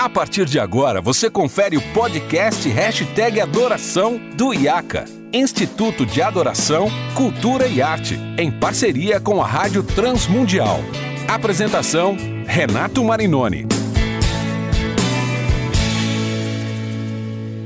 A partir de agora, você confere o podcast Hashtag Adoração do IACA, Instituto de Adoração, Cultura e Arte, em parceria com a Rádio Transmundial. Apresentação, Renato Marinoni.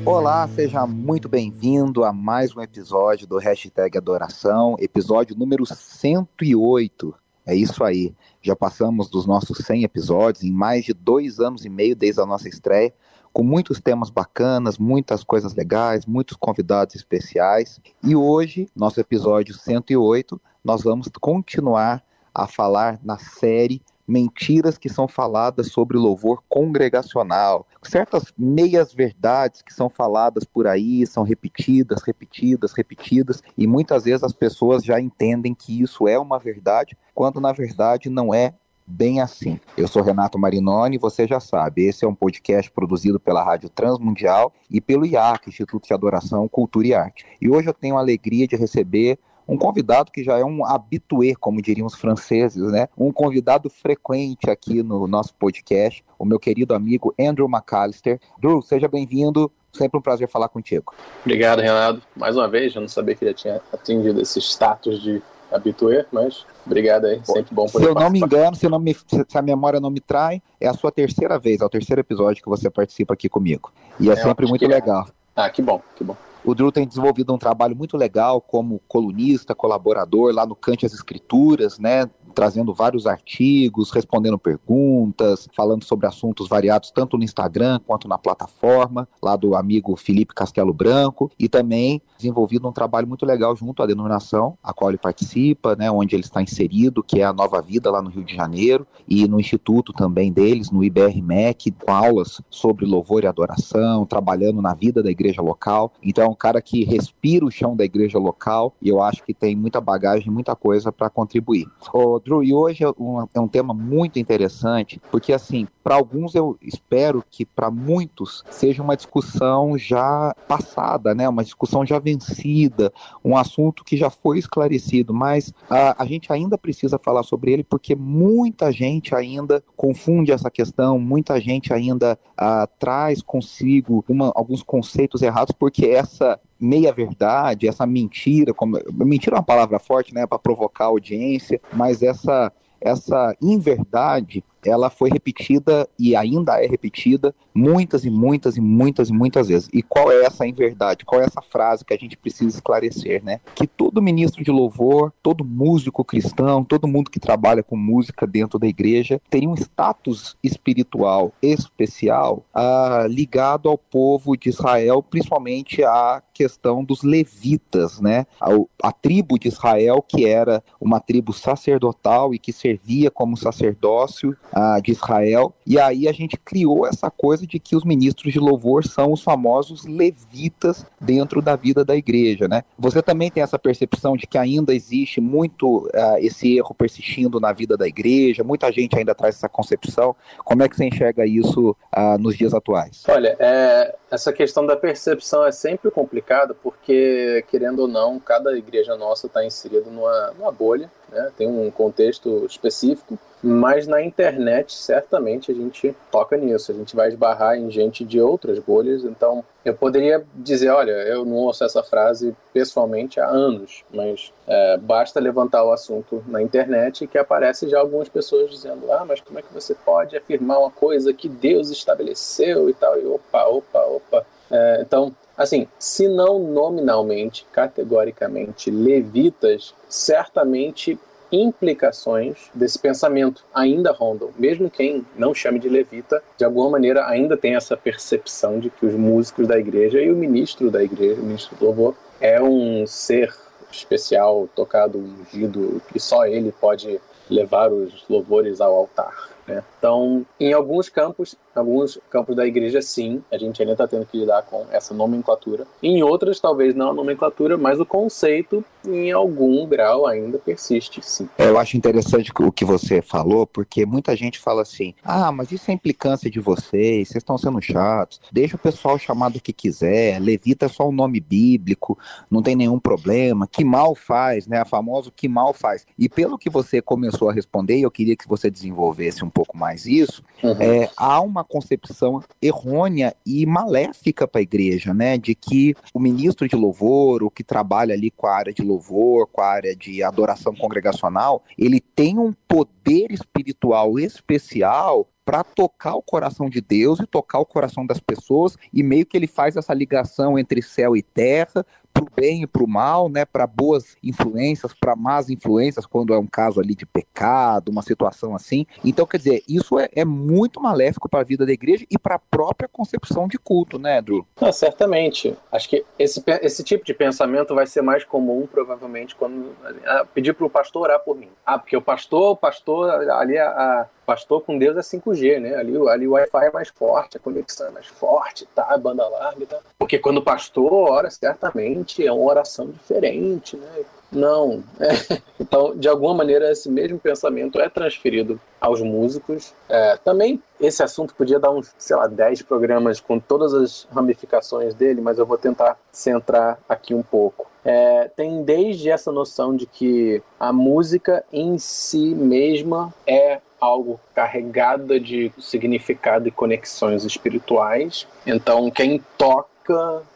Olá, seja muito bem-vindo a mais um episódio do Hashtag Adoração, episódio número 108. É isso aí. Já passamos dos nossos 100 episódios em mais de dois anos e meio desde a nossa estreia, com muitos temas bacanas, muitas coisas legais, muitos convidados especiais. E hoje, nosso episódio 108, nós vamos continuar a falar na série mentiras que são faladas sobre louvor congregacional, certas meias verdades que são faladas por aí, são repetidas, repetidas, repetidas, e muitas vezes as pessoas já entendem que isso é uma verdade, quando na verdade não é bem assim. Eu sou Renato Marinoni, você já sabe, esse é um podcast produzido pela Rádio Transmundial e pelo IAC, Instituto de Adoração, Cultura e Arte. E hoje eu tenho a alegria de receber um convidado que já é um habitué, como diriam os franceses, né? Um convidado frequente aqui no nosso podcast, o meu querido amigo Andrew McAllister. Drew, seja bem-vindo. Sempre um prazer falar contigo. Obrigado, Renato. Mais uma vez, eu não sabia que ele tinha atingido esse status de habitué, mas obrigado aí, sempre bom poder Se eu não me engano, se, não me, se a memória não me trai, é a sua terceira vez, é o terceiro episódio que você participa aqui comigo. E é, é sempre muito legal. É. Ah, que bom, que bom. O Drew tem desenvolvido um trabalho muito legal como colunista, colaborador lá no Cante as Escrituras, né? Trazendo vários artigos, respondendo perguntas, falando sobre assuntos variados tanto no Instagram quanto na plataforma, lá do amigo Felipe Castelo Branco, e também desenvolvido um trabalho muito legal junto à denominação, a qual ele participa, né, onde ele está inserido, que é a Nova Vida lá no Rio de Janeiro, e no instituto também deles, no IBRMEC, com aulas sobre louvor e adoração, trabalhando na vida da igreja local. Então é um cara que respira o chão da igreja local, e eu acho que tem muita bagagem, muita coisa para contribuir. Ô, Drew, e hoje é um, é um tema muito interessante, porque assim, para alguns eu espero que para muitos seja uma discussão já passada, né? Uma discussão já vencida, um assunto que já foi esclarecido, mas a, a gente ainda precisa falar sobre ele porque muita gente ainda confunde essa questão, muita gente ainda a, traz consigo uma, alguns conceitos errados porque essa meia verdade, essa mentira, como mentira é uma palavra forte, né, para provocar audiência, mas essa essa inverdade ela foi repetida e ainda é repetida muitas e muitas e muitas e muitas vezes. E qual é essa inverdade? Qual é essa frase que a gente precisa esclarecer, né? Que todo ministro de louvor, todo músico cristão, todo mundo que trabalha com música dentro da igreja teria um status espiritual especial ah, ligado ao povo de Israel, principalmente à questão dos levitas, né? A, a tribo de Israel que era uma tribo sacerdotal e que servia como sacerdócio de Israel. E aí a gente criou essa coisa de que os ministros de louvor são os famosos levitas dentro da vida da igreja, né? Você também tem essa percepção de que ainda existe muito uh, esse erro persistindo na vida da igreja, muita gente ainda traz essa concepção. Como é que você enxerga isso uh, nos dias atuais? Olha, é, essa questão da percepção é sempre complicada porque, querendo ou não, cada igreja nossa está inserida numa, numa bolha, né? tem um contexto específico mas na internet certamente a gente toca nisso, a gente vai esbarrar em gente de outras bolhas, então eu poderia dizer, olha, eu não ouço essa frase pessoalmente há anos, mas é, basta levantar o assunto na internet que aparece já algumas pessoas dizendo, ah, mas como é que você pode afirmar uma coisa que Deus estabeleceu e tal, e opa, opa, opa. É, então, assim, se não nominalmente, categoricamente, levitas, certamente implicações desse pensamento ainda rondam. Mesmo quem não chame de levita, de alguma maneira ainda tem essa percepção de que os músicos da igreja e o ministro da igreja, o ministro do louvor, é um ser especial, tocado, ungido, que só ele pode levar os louvores ao altar. Né? Então, em alguns campos, alguns campos da igreja, sim, a gente ainda está tendo que lidar com essa nomenclatura. Em outras, talvez não a nomenclatura, mas o conceito, em algum grau, ainda persiste, sim. Eu acho interessante o que você falou, porque muita gente fala assim: ah, mas isso é implicância de vocês, vocês estão sendo chatos, deixa o pessoal chamar do que quiser, levita é só um nome bíblico, não tem nenhum problema, que mal faz, né? A famosa que mal faz. E pelo que você começou a responder, eu queria que você desenvolvesse um pouco mais isso, uhum. é, há uma concepção errônea e maléfica para a igreja, né? De que o ministro de louvor, o que trabalha ali com a área de louvor, com a área de adoração congregacional, ele tem um poder espiritual especial para tocar o coração de Deus e tocar o coração das pessoas, e meio que ele faz essa ligação entre céu e terra, para o bem e para o mal, né, para boas influências, para más influências, quando é um caso ali de pecado, uma situação assim. Então, quer dizer, isso é, é muito maléfico para a vida da igreja e para a própria concepção de culto, né, Drew? Ah, certamente. Acho que esse, esse tipo de pensamento vai ser mais comum, provavelmente, quando ah, pedir para o pastor orar por mim. Ah, porque o pastor, o pastor, ali a, a pastor com Deus é 5G, né? Ali, ali o Wi-Fi é mais forte, a conexão é mais forte, tá? A banda larga e tal. Porque quando o pastor ora, certamente é uma oração diferente, né? Não. É. Então, de alguma maneira, esse mesmo pensamento é transferido aos músicos. É, também esse assunto podia dar uns, sei lá, 10 programas com todas as ramificações dele, mas eu vou tentar centrar aqui um pouco. É, tem desde essa noção de que a música em si mesma é algo carregada de significado e conexões espirituais. Então, quem toca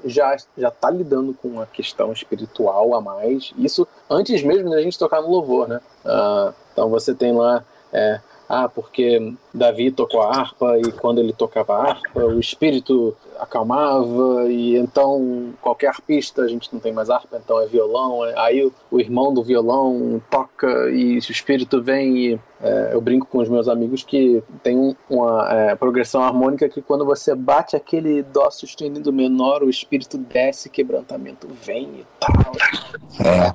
já já está lidando com uma questão espiritual a mais. Isso antes mesmo da gente tocar no louvor, né? Uh, então você tem lá é, ah, porque Davi tocou a harpa e quando ele tocava a harpa, o espírito acalmava e então qualquer arpista, a gente não tem mais harpa, então é violão, aí o, o irmão do violão toca e o espírito vem e é, eu brinco com os meus amigos que tem uma é, progressão harmônica que quando você bate aquele dó sustenido menor, o espírito desce, quebrantamento vem e tal. É.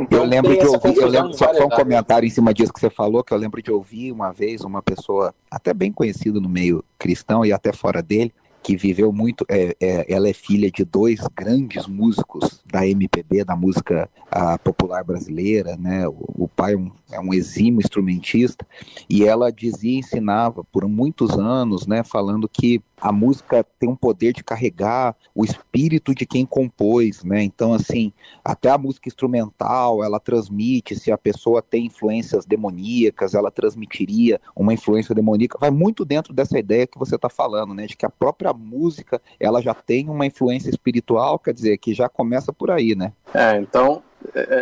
Então, eu lembro de ouvir, eu lembro, só, só um comentário em cima disso que você falou, que eu lembro de ouvir uma vez uma pessoa até bem conhecida no meio cristão e até fora dele, que viveu muito. É, é, ela é filha de dois grandes músicos da MPB, da música a, popular brasileira, né? O, o pai é um, é um exímio instrumentista e ela dizia, ensinava por muitos anos, né? Falando que a música tem um poder de carregar o espírito de quem compôs, né? Então, assim, até a música instrumental, ela transmite, se a pessoa tem influências demoníacas, ela transmitiria uma influência demoníaca. Vai muito dentro dessa ideia que você está falando, né? De que a própria música, ela já tem uma influência espiritual, quer dizer, que já começa por aí, né? É, então,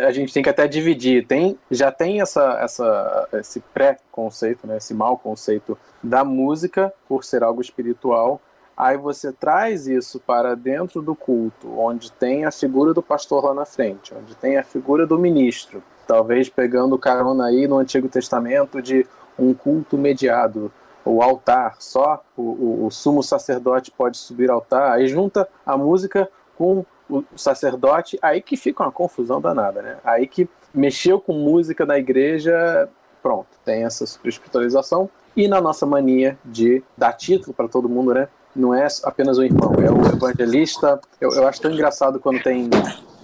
a gente tem que até dividir. Tem, já tem essa, essa, esse pré-conceito, né, esse mau conceito da música por ser algo espiritual. Aí você traz isso para dentro do culto, onde tem a figura do pastor lá na frente, onde tem a figura do ministro. Talvez pegando carona aí no Antigo Testamento de um culto mediado, o altar, só o, o, o sumo sacerdote pode subir ao altar. Aí junta a música com o sacerdote, aí que fica uma confusão danada, né? Aí que mexeu com música na igreja, pronto, tem essa espiritualização. E na nossa mania de dar título para todo mundo, né? Não é apenas o irmão, é o evangelista. Eu, eu acho tão engraçado quando tem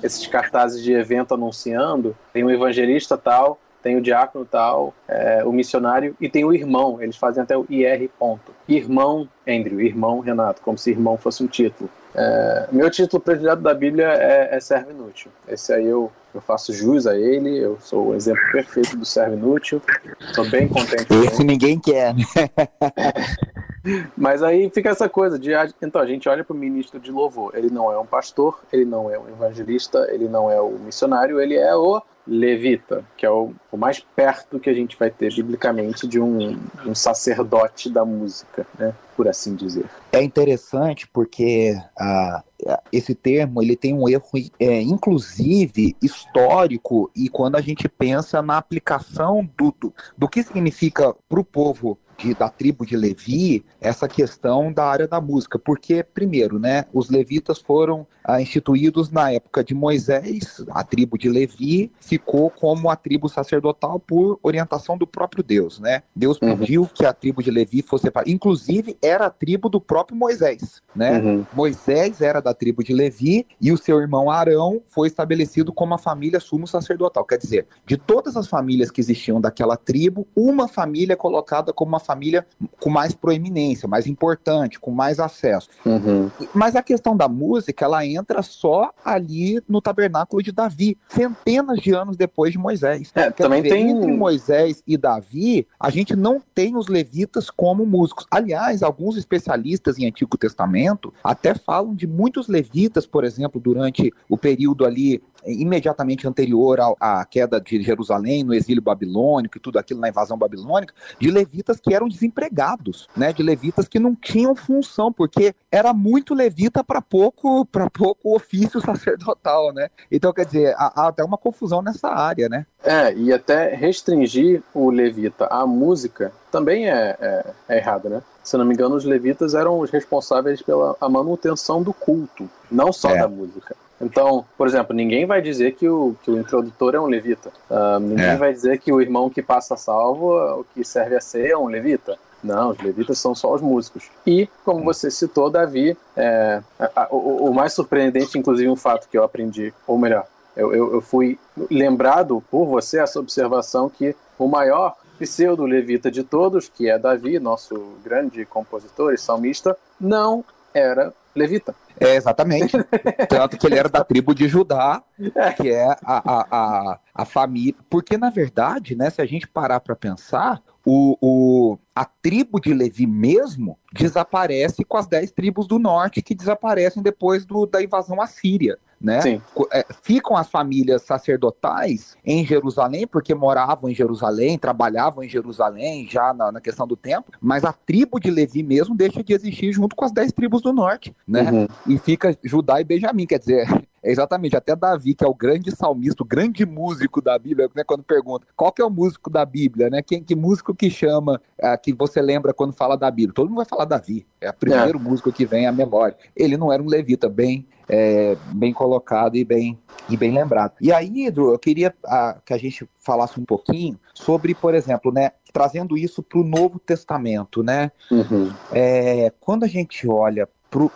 esses cartazes de evento anunciando, tem um evangelista tal, tem o diácono tal, é, o missionário e tem o irmão. Eles fazem até o IR ponto. Irmão Andrew, irmão Renato, como se irmão fosse um título. É, meu título predileto da Bíblia é, é servo inútil. Esse aí eu, eu faço jus a ele, eu sou o exemplo perfeito do servo inútil. Estou bem contente. Esse ninguém quer. Mas aí fica essa coisa de então a gente olha para o ministro de louvor. Ele não é um pastor, ele não é um evangelista, ele não é o missionário, ele é o levita, que é o, o mais perto que a gente vai ter biblicamente de um, um sacerdote da música, né? Por assim dizer. É interessante porque uh, esse termo ele tem um erro, é, inclusive histórico, e quando a gente pensa na aplicação do, do, do que significa para o povo de, da tribo de Levi essa questão da área da música, porque, primeiro, né, os levitas foram ah, instituídos na época de Moisés, a tribo de Levi ficou como a tribo sacerdotal por orientação do próprio Deus, né? Deus uhum. pediu que a tribo de Levi fosse separada, inclusive era a tribo do próprio Moisés, né? Uhum. Moisés era da tribo de Levi e o seu irmão Arão foi estabelecido como a família sumo sacerdotal, quer dizer, de todas as famílias que existiam daquela tribo, uma família é colocada como uma família com mais proeminência, mais importante, com mais acesso. Uhum. Mas a questão da música, ela entra só ali no tabernáculo de Davi, centenas de anos depois de Moisés. É, também dizer, tem entre Moisés e Davi, a gente não tem os levitas como músicos. Aliás, alguns especialistas em Antigo Testamento até falam de muitos levitas, por exemplo, durante o período ali imediatamente anterior à queda de Jerusalém, no exílio babilônico e tudo aquilo na invasão babilônica, de levitas que eram desempregados, né, de levitas que não tinham função, porque era muito levita para pouco para pouco ofício sacerdotal, né? Então, quer dizer, há, há até uma confusão nessa área, né? É, e até restringir o levita à música também é, é, é errado, né? Se não me engano, os levitas eram os responsáveis pela manutenção do culto, não só é. da música. Então, por exemplo, ninguém vai dizer que o, que o introdutor é um levita. Uh, ninguém é. vai dizer que o irmão que passa salvo, o que serve a ser, é um levita. Não, os levitas são só os músicos. E, como você citou, Davi, é, a, a, o, o, mais surpreendente, inclusive, um fato que eu aprendi, ou melhor, eu, eu, eu fui lembrado por você essa observação que o maior pseudo-levita de todos, que é Davi, nosso grande compositor e salmista, não era levita. É, exatamente. Tanto que ele era da tribo de Judá, que é a, a, a, a família. Porque, na verdade, né, se a gente parar para pensar, o, o, a tribo de Levi mesmo desaparece com as dez tribos do norte que desaparecem depois do, da invasão assíria né? Sim. É, ficam as famílias sacerdotais em Jerusalém, porque moravam em Jerusalém, trabalhavam em Jerusalém já na, na, questão do templo, mas a tribo de Levi mesmo deixa de existir junto com as dez tribos do norte, né? Uhum. E fica Judá e Benjamim, quer dizer, é exatamente, até Davi, que é o grande salmista, o grande músico da Bíblia, né, quando pergunta qual que é o músico da Bíblia, né? Quem, que músico que chama, é, que você lembra quando fala da Bíblia? Todo mundo vai falar Davi, é o primeiro é. músico que vem à memória. Ele não era um levita, bem é, bem colocado e bem, e bem lembrado. E aí, Edu, eu queria a, que a gente falasse um pouquinho sobre, por exemplo, né, trazendo isso para o Novo Testamento, né? Uhum. É, quando a gente olha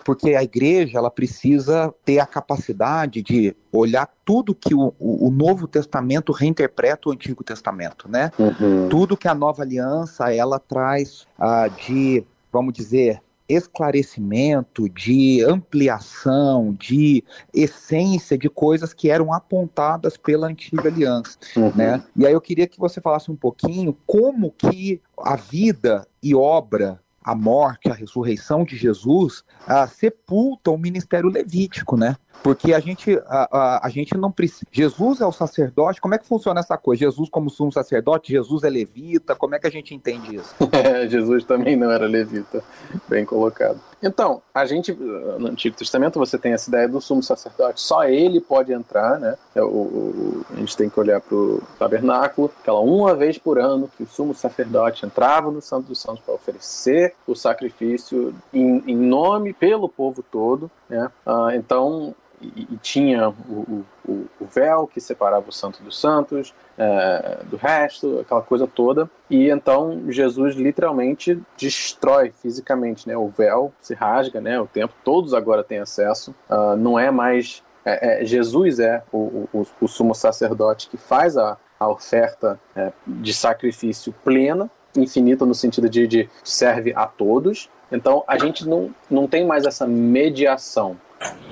porque a igreja ela precisa ter a capacidade de olhar tudo que o, o, Novo Testamento reinterpreta o Antigo Testamento, né? Uhum. Tudo que a Nova Aliança ela traz uh, de, vamos dizer, esclarecimento, de ampliação, de essência de coisas que eram apontadas pela antiga aliança, uhum. né? E aí eu queria que você falasse um pouquinho como que a vida e obra a morte, a ressurreição de Jesus, uh, sepultam o ministério levítico, né? Porque a gente, a, a, a, gente não precisa. Jesus é o sacerdote, como é que funciona essa coisa? Jesus, como sumo sacerdote, Jesus é levita, como é que a gente entende isso? É, Jesus também não era levita, bem colocado. Então, a gente, no Antigo Testamento, você tem essa ideia do sumo sacerdote, só ele pode entrar, né? É o, o, a gente tem que olhar para o tabernáculo, aquela uma vez por ano que o sumo sacerdote entrava no Santo dos Santos para oferecer o sacrifício em, em nome pelo povo todo, né? Ah, então, e, tinha o, o, o, véu que separava o santo dos santos é, do resto, aquela coisa toda. E então Jesus literalmente destrói fisicamente, né? O véu se rasga, né? O templo, todos agora têm acesso. Uh, não é mais é, é, Jesus é o, o, o, sumo sacerdote que faz a, a oferta é, de sacrifício plena, infinita no sentido de, de serve a todos. Então a gente não, não tem mais essa mediação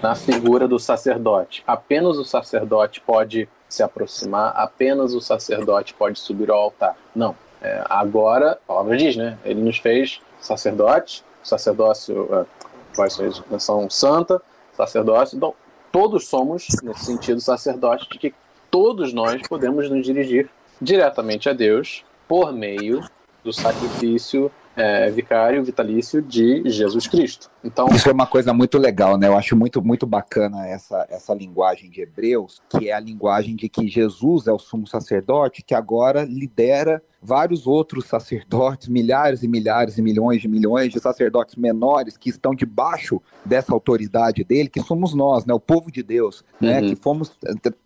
na figura do sacerdote. Apenas o sacerdote pode se aproximar, apenas o sacerdote pode subir ao altar. Não. É, agora, a palavra diz, né? Ele nos fez sacerdotes, sacerdócio, é, nação santa, sacerdócio. Então, todos somos, nesse sentido, sacerdotes, de que todos nós podemos nos dirigir diretamente a Deus por meio do sacrifício é, vicário vitalício de Jesus Cristo. Então isso é uma coisa muito legal, né? Eu acho muito muito bacana essa essa linguagem de Hebreus, que é a linguagem de que Jesus é o sumo sacerdote que agora lidera vários outros sacerdotes, milhares e milhares e milhões de milhões de sacerdotes menores que estão debaixo dessa autoridade dele, que somos nós, né, o povo de Deus, né, uhum. que fomos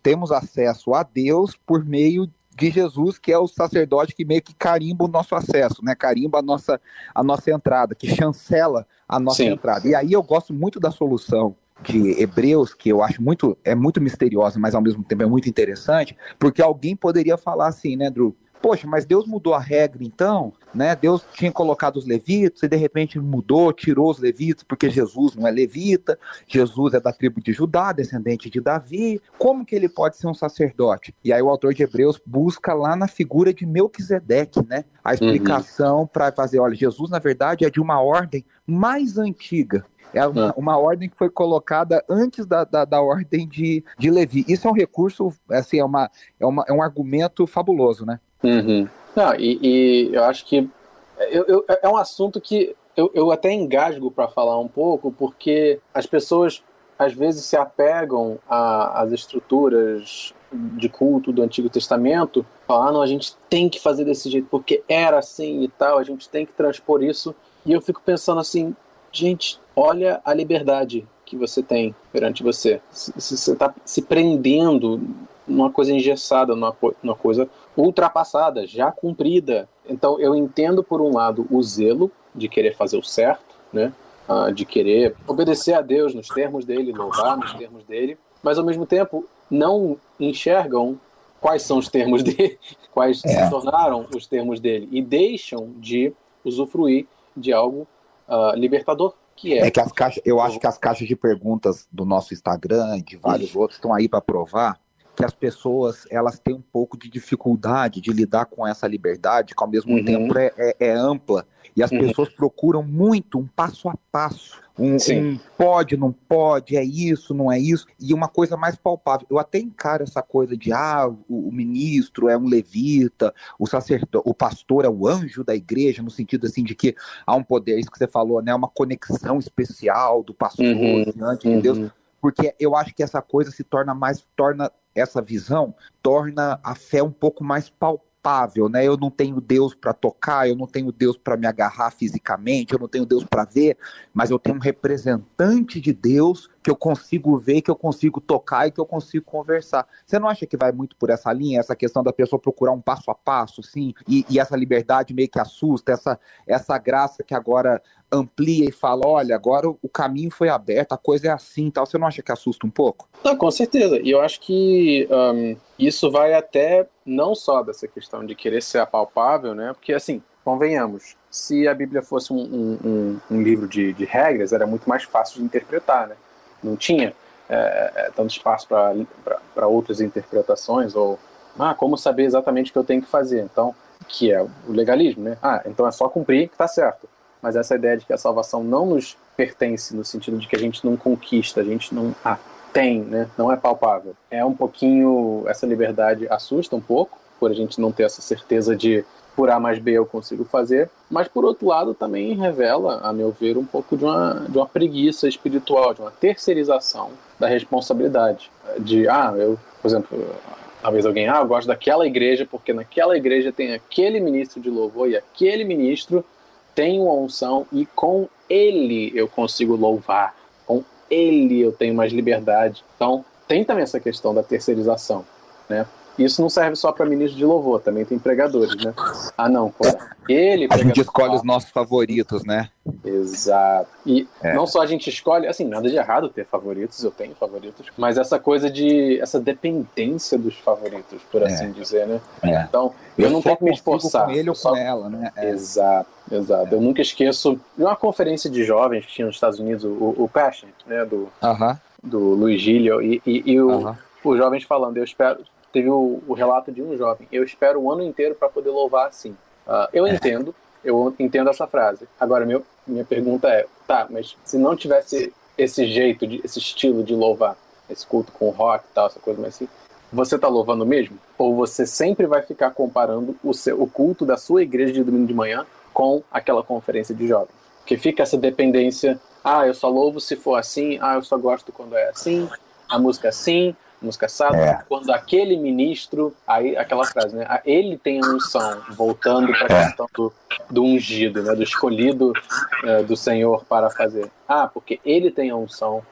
temos acesso a Deus por meio de Jesus, que é o sacerdote que meio que carimba o nosso acesso, né? Carimba a nossa, a nossa entrada, que chancela a nossa Sim. entrada. E aí eu gosto muito da solução de Hebreus, que eu acho muito, é muito misteriosa, mas ao mesmo tempo é muito interessante, porque alguém poderia falar assim, né, Drew? Poxa, mas Deus mudou a regra então, né? Deus tinha colocado os levitas e de repente mudou, tirou os levitas, porque Jesus não é levita, Jesus é da tribo de Judá, descendente de Davi. Como que ele pode ser um sacerdote? E aí o autor de Hebreus busca lá na figura de Melquisedeque, né? A explicação uhum. para fazer, olha, Jesus na verdade é de uma ordem mais antiga. É uma, ah. uma, ordem que foi colocada antes da, da, da, ordem de, de Levi. Isso é um recurso, assim, é, uma, é, uma, é um argumento fabuloso, né? Uhum. Não, e, e, eu acho que eu, eu, é um assunto que eu, eu até engasgo para falar um pouco, porque as pessoas às vezes se apegam às estruturas de culto do Antigo Testamento, falam, ah, não, a gente tem que fazer desse jeito porque era assim e tal, a gente tem que transpor isso. E eu fico pensando assim, gente, olha a liberdade que você tem perante você. Se você está se prendendo numa coisa engessada, numa, numa coisa ultrapassada, já cumprida. Então eu entendo por um lado o zelo de querer fazer o certo, né? Uh, de querer obedecer a Deus nos termos dele, louvar nos termos dele, mas ao mesmo tempo não enxergam quais são os termos dele, quais é. se tornaram os termos dele e deixam de usufruir de algo uh, libertador que é. É que as caixas, eu acho que as caixas de perguntas do nosso Instagram e de vários outros estão aí para provar que as pessoas elas têm um pouco de dificuldade de lidar com essa liberdade, que ao mesmo uhum. tempo é, é, é, ampla. E as uhum. pessoas procuram muito um passo a passo. Um, um, pode, não pode, é isso, não é isso, e uma coisa mais palpável. Eu até encaro essa coisa de ah, o, o ministro é um levita, o sacerdote, o pastor é o anjo da igreja, no sentido assim de que há um poder, isso que você falou, né? Uma conexão especial do pastor uhum. diante de Deus uhum porque eu acho que essa coisa se torna mais, torna essa visão, torna a fé um pouco mais palpável, né? Eu não tenho Deus para tocar, eu não tenho Deus para me agarrar fisicamente, eu não tenho Deus para ver, mas eu tenho um representante de Deus que eu consigo ver, que eu consigo tocar e que eu consigo conversar. Você não acha que vai muito por essa linha, essa questão da pessoa procurar um passo a passo, sim, e, e essa liberdade meio que assusta, essa, essa graça que agora amplia e fala, olha, agora o caminho foi aberto, a coisa é assim tal. Você não acha que assusta um pouco? Não, com certeza. E eu acho que um, isso vai até não só dessa questão de querer ser apalpável, né? Porque assim, convenhamos, se a Bíblia fosse um, um, um livro de, de, regras, era muito mais fácil de interpretar, né? Não tinha é, tanto espaço para outras interpretações ou ah, como saber exatamente o que eu tenho que fazer. Então, que é o legalismo, né? Ah, então é só cumprir que está certo mas essa ideia de que a salvação não nos pertence no sentido de que a gente não conquista, a gente não a tem, né? não é palpável. É um pouquinho, essa liberdade assusta um pouco, por a gente não ter essa certeza de por A mais B eu consigo fazer, mas por outro lado também revela, a meu ver, um pouco de uma, de uma preguiça espiritual, de uma terceirização da responsabilidade. De, ah, eu, por exemplo, talvez alguém, ah, eu gosto daquela igreja porque naquela igreja tem aquele ministro de louvor e aquele ministro tenho a unção e com ele eu consigo louvar, com ele eu tenho mais liberdade. Então, tem também essa questão da terceirização, né? Isso não serve só para ministros de louvor, também tem pregadores, né? Ah, não, ele. A gente escolhe os nossos favoritos, né? Exato. E é. não só a gente escolhe, assim, nada de errado ter favoritos, eu tenho favoritos, mas essa coisa de. essa dependência dos favoritos, por é. assim dizer, né? É. Então, eu, eu não tenho que me esforçar. Com ele ou só... com ela, né? É. Exato, exato. Eu nunca esqueço uma conferência de jovens que tinha nos Estados Unidos, o, o Passion, né? Do, uh -huh. do Luiz Gilio, e, e, e o, uh -huh. os jovens falando, eu espero teve o, o, relato de um jovem. Eu espero o ano inteiro para poder louvar assim. Uh, eu é. entendo, eu entendo essa frase. Agora, meu, minha pergunta é, tá, mas se não tivesse esse jeito, de, esse estilo de louvar, esse culto com rock e tal, essa coisa mais assim, você tá louvando mesmo? Ou você sempre vai ficar comparando o, seu, o culto da sua igreja de domingo de manhã com aquela conferência de jovens? Porque fica essa dependência, ah, eu só louvo se for assim, ah, eu só gosto quando é assim, a música é assim, música sábado, é. quando aquele ministro, aí aquela frase, né? Ele tem a unção, voltando para a é. questão do, do, ungido, né? Do escolhido é, do Senhor para fazer. Ah, porque ele tem a unção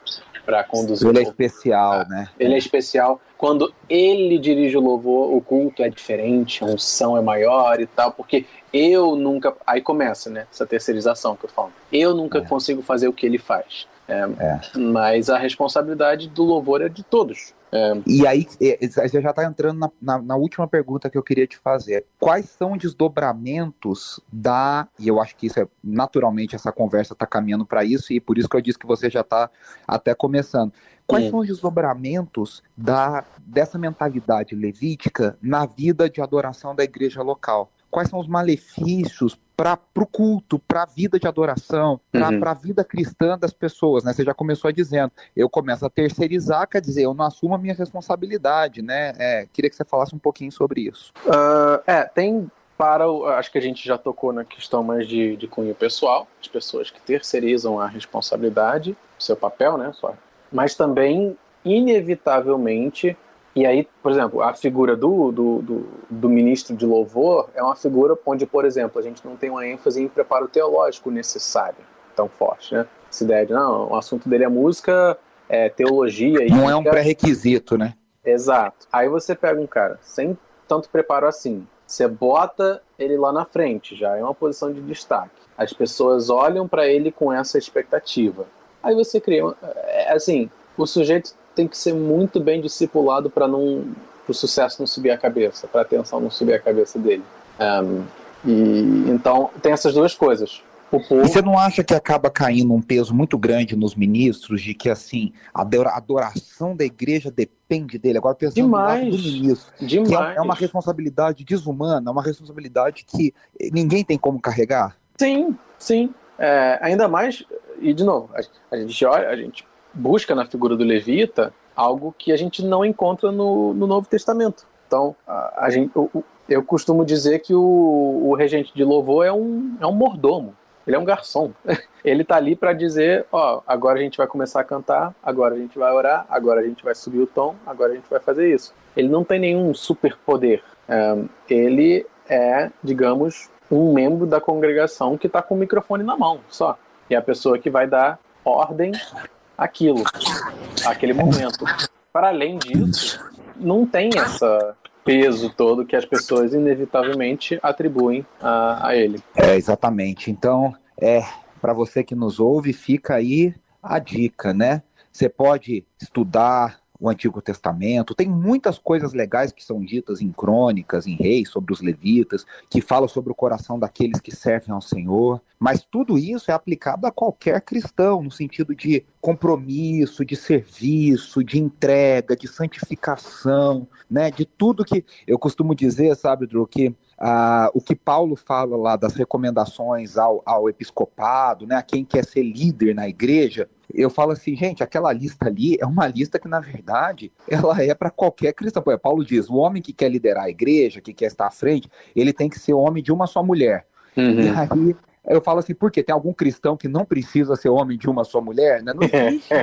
para conduzir. Ele é especial, ah, né? Ele é especial. Quando ele dirige o louvor, o culto é diferente, a unção é maior e tal, porque eu nunca. Aí começa, né? Essa terceirização que eu falo. Eu nunca é. consigo fazer o que ele faz. É, é. Mas a responsabilidade do louvor é de todos. É. E aí, é, você já está entrando na, na, na, última pergunta que eu queria te fazer. Quais são os desdobramentos da. E eu acho que isso é naturalmente essa conversa está caminhando para isso, e por isso que eu disse que você já está até começando. Quais são os desdobramentos da, dessa mentalidade levítica na vida de adoração da igreja local? Quais são os malefícios para o culto, para a vida de adoração, para uhum. a vida cristã das pessoas, né? Você já começou dizendo, eu começo a terceirizar, quer dizer, eu não assumo a minha responsabilidade, né? É, queria que você falasse um pouquinho sobre isso. Uh, é, tem para o, acho que a gente já tocou na questão mais de, de cunho pessoal, as pessoas que terceirizam a responsabilidade, seu papel, né? Só, mas também, inevitavelmente, e aí, por exemplo, a figura do, do, do, do, ministro de louvor é uma figura onde, por exemplo, a gente não tem uma ênfase em preparo teológico necessário tão forte, né? Essa ideia de, não, o assunto dele é música, é teologia... Não é um pré-requisito, né? Exato. Aí você pega um cara sem tanto preparo assim, você bota ele lá na frente, já é uma posição de destaque. As pessoas olham para ele com essa expectativa. Aí você cria, é, assim, o sujeito tem que ser muito bem discipulado para não o sucesso não subir a cabeça, para a atenção não subir a cabeça dele. Um, e então tem essas duas coisas. Povo... E você não acha que acaba caindo um peso muito grande nos ministros de que assim a adoração da igreja depende dele? Agora pensando Demais. no lado do ministro, Demais. é, é uma responsabilidade desumana, é uma responsabilidade que ninguém tem como carregar. Sim, sim. É, ainda mais e de novo a, a gente olha, a gente busca na figura do levita algo que a gente não encontra no, no Novo Testamento. Então, a, a gente, eu, eu costumo dizer que o, o, regente de louvor é um, é um mordomo, ele é um garçom. Ele está ali para dizer: ó, agora a gente vai começar a cantar, agora a gente vai orar, agora a gente vai subir o tom, agora a gente vai fazer isso. Ele não tem nenhum superpoder. É, ele é, digamos, um membro da congregação que está com o microfone na mão só. E é a pessoa que vai dar ordem aquilo, aquele momento. Para além disso, não tem esse peso todo que as pessoas inevitavelmente atribuem a, a ele. É, exatamente. Então, é, para você que nos ouve, fica aí a dica, né? Você pode estudar, o Antigo Testamento, tem muitas coisas legais que são ditas em crônicas, em reis, sobre os levitas, que falam sobre o coração daqueles que servem ao Senhor, mas tudo isso é aplicado a qualquer cristão, no sentido de compromisso, de serviço, de entrega, de santificação, né, de tudo que eu costumo dizer, sabe, Drew, que ah, o que Paulo fala lá das recomendações ao, ao episcopado, né, a quem quer ser líder na igreja, eu falo assim, gente, aquela lista ali é uma lista que, na verdade, ela é para qualquer cristão. Paulo diz: o homem que quer liderar a igreja, que quer estar à frente, ele tem que ser homem de uma só mulher. Uhum. E aí eu falo assim, por quê? Tem algum cristão que não precisa ser homem de uma só mulher? Né? Não existe isso,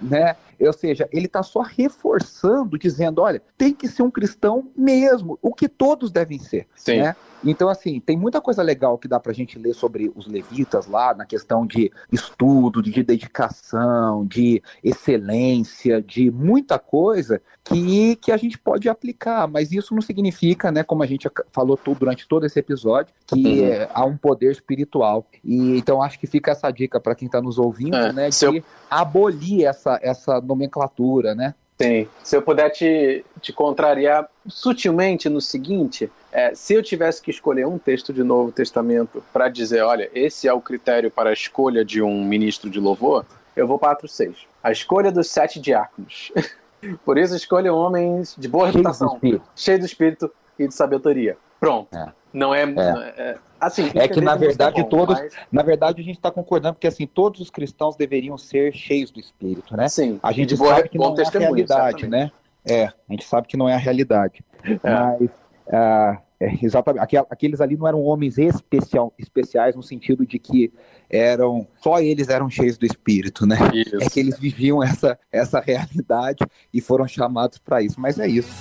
né? Ou seja, ele está só reforçando, dizendo, olha, tem que ser um cristão mesmo, o que todos devem ser. Sim. Né? Então, assim, tem muita coisa legal que dá para a gente ler sobre os levitas lá, na questão de estudo, de dedicação, de excelência, de muita coisa que, que a gente pode aplicar, mas isso não significa, né, como a gente falou tudo, durante todo esse episódio, que uhum. é, há um poder espiritual. E então acho que fica essa dica para quem está nos ouvindo, é, né, de eu... abolir essa, essa nomenclatura, né? Sim. Se eu puder te, te contrariar sutilmente no seguinte, é, se eu tivesse que escolher um texto de Novo Testamento para dizer, olha, esse é o critério para a escolha de um ministro de louvor, eu vou para Atos 6. A escolha dos sete diáconos. Por isso, escolha homens de boa reputação, cheios do espírito e de sabedoria. Pronto. É. Não é, é. É assim, é que na verdade bom, todos, mas... na verdade a gente está concordando porque assim todos os cristãos deveriam ser cheios do Espírito, né? Sim. A gente boa, sabe que não é a realidade, certamente. né? É, a gente sabe que não é a realidade. É. Mas uh, é, exatamente, aqueles ali não eram homens especial, especiais no sentido de que eram só eles eram cheios do Espírito, né? Isso. É que eles viviam essa essa realidade e foram chamados para isso. Mas é isso.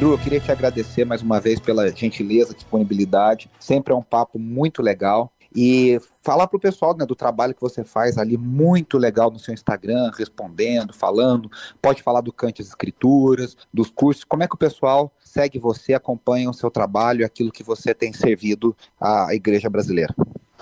Drew, eu queria te agradecer mais uma vez pela gentileza, disponibilidade. Sempre é um papo muito legal. E falar para o pessoal né, do trabalho que você faz ali, muito legal no seu Instagram, respondendo, falando. Pode falar do Cante as Escrituras, dos cursos. Como é que o pessoal segue você, acompanha o seu trabalho aquilo que você tem servido à igreja brasileira?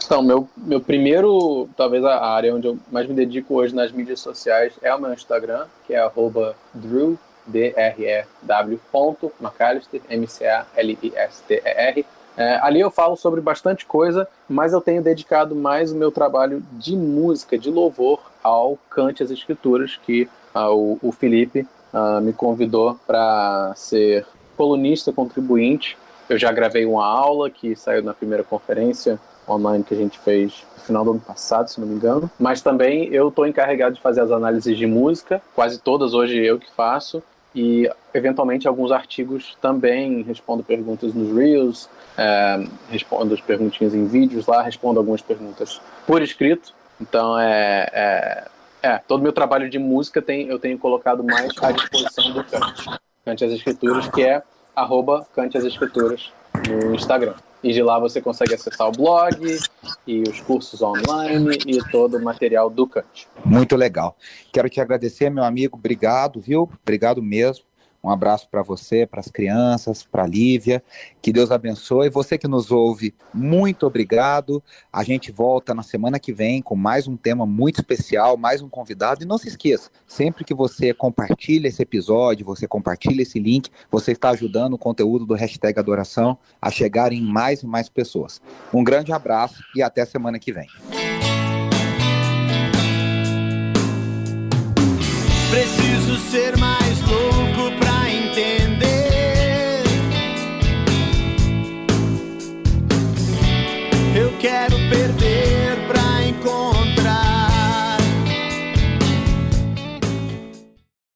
Então, meu, meu primeiro, talvez a área onde eu mais me dedico hoje nas mídias sociais é o meu Instagram, que é arroba Drew, D-R-E-W, ponto, McAllister, M-C-A-L-I-S-T-E-R. É, ali eu falo sobre bastante coisa, mas eu tenho dedicado mais o meu trabalho de música, de louvor, ao Cante as Escrituras, que uh, o, o, Felipe uh, me convidou para ser colunista contribuinte. Eu já gravei uma aula que saiu na primeira conferência online que a gente fez no final do ano passado, se não me engano. Mas também eu estou encarregado de fazer as análises de música, quase todas hoje eu que faço. E eventualmente alguns artigos também respondo perguntas nos Reels, é, respondo as perguntinhas em vídeos lá, respondo algumas perguntas por escrito. Então é, é, é todo meu trabalho de música tem, eu tenho colocado mais à disposição do Cante. Cante as Escrituras, que é arroba Cante as Escrituras no Instagram. E de lá você consegue acessar o blog e os cursos online e todo o material do Kant. Muito legal. Quero te agradecer, meu amigo. Obrigado, viu? Obrigado mesmo. Um abraço para você, para as crianças, para a Lívia. Que Deus abençoe. Você que nos ouve, muito obrigado. A gente volta na semana que vem com mais um tema muito especial, mais um convidado. E não se esqueça, sempre que você compartilha esse episódio, você compartilha esse link, você está ajudando o conteúdo do hashtag Adoração a chegar em mais e mais pessoas. Um grande abraço e até semana que vem. Preciso ser mais louco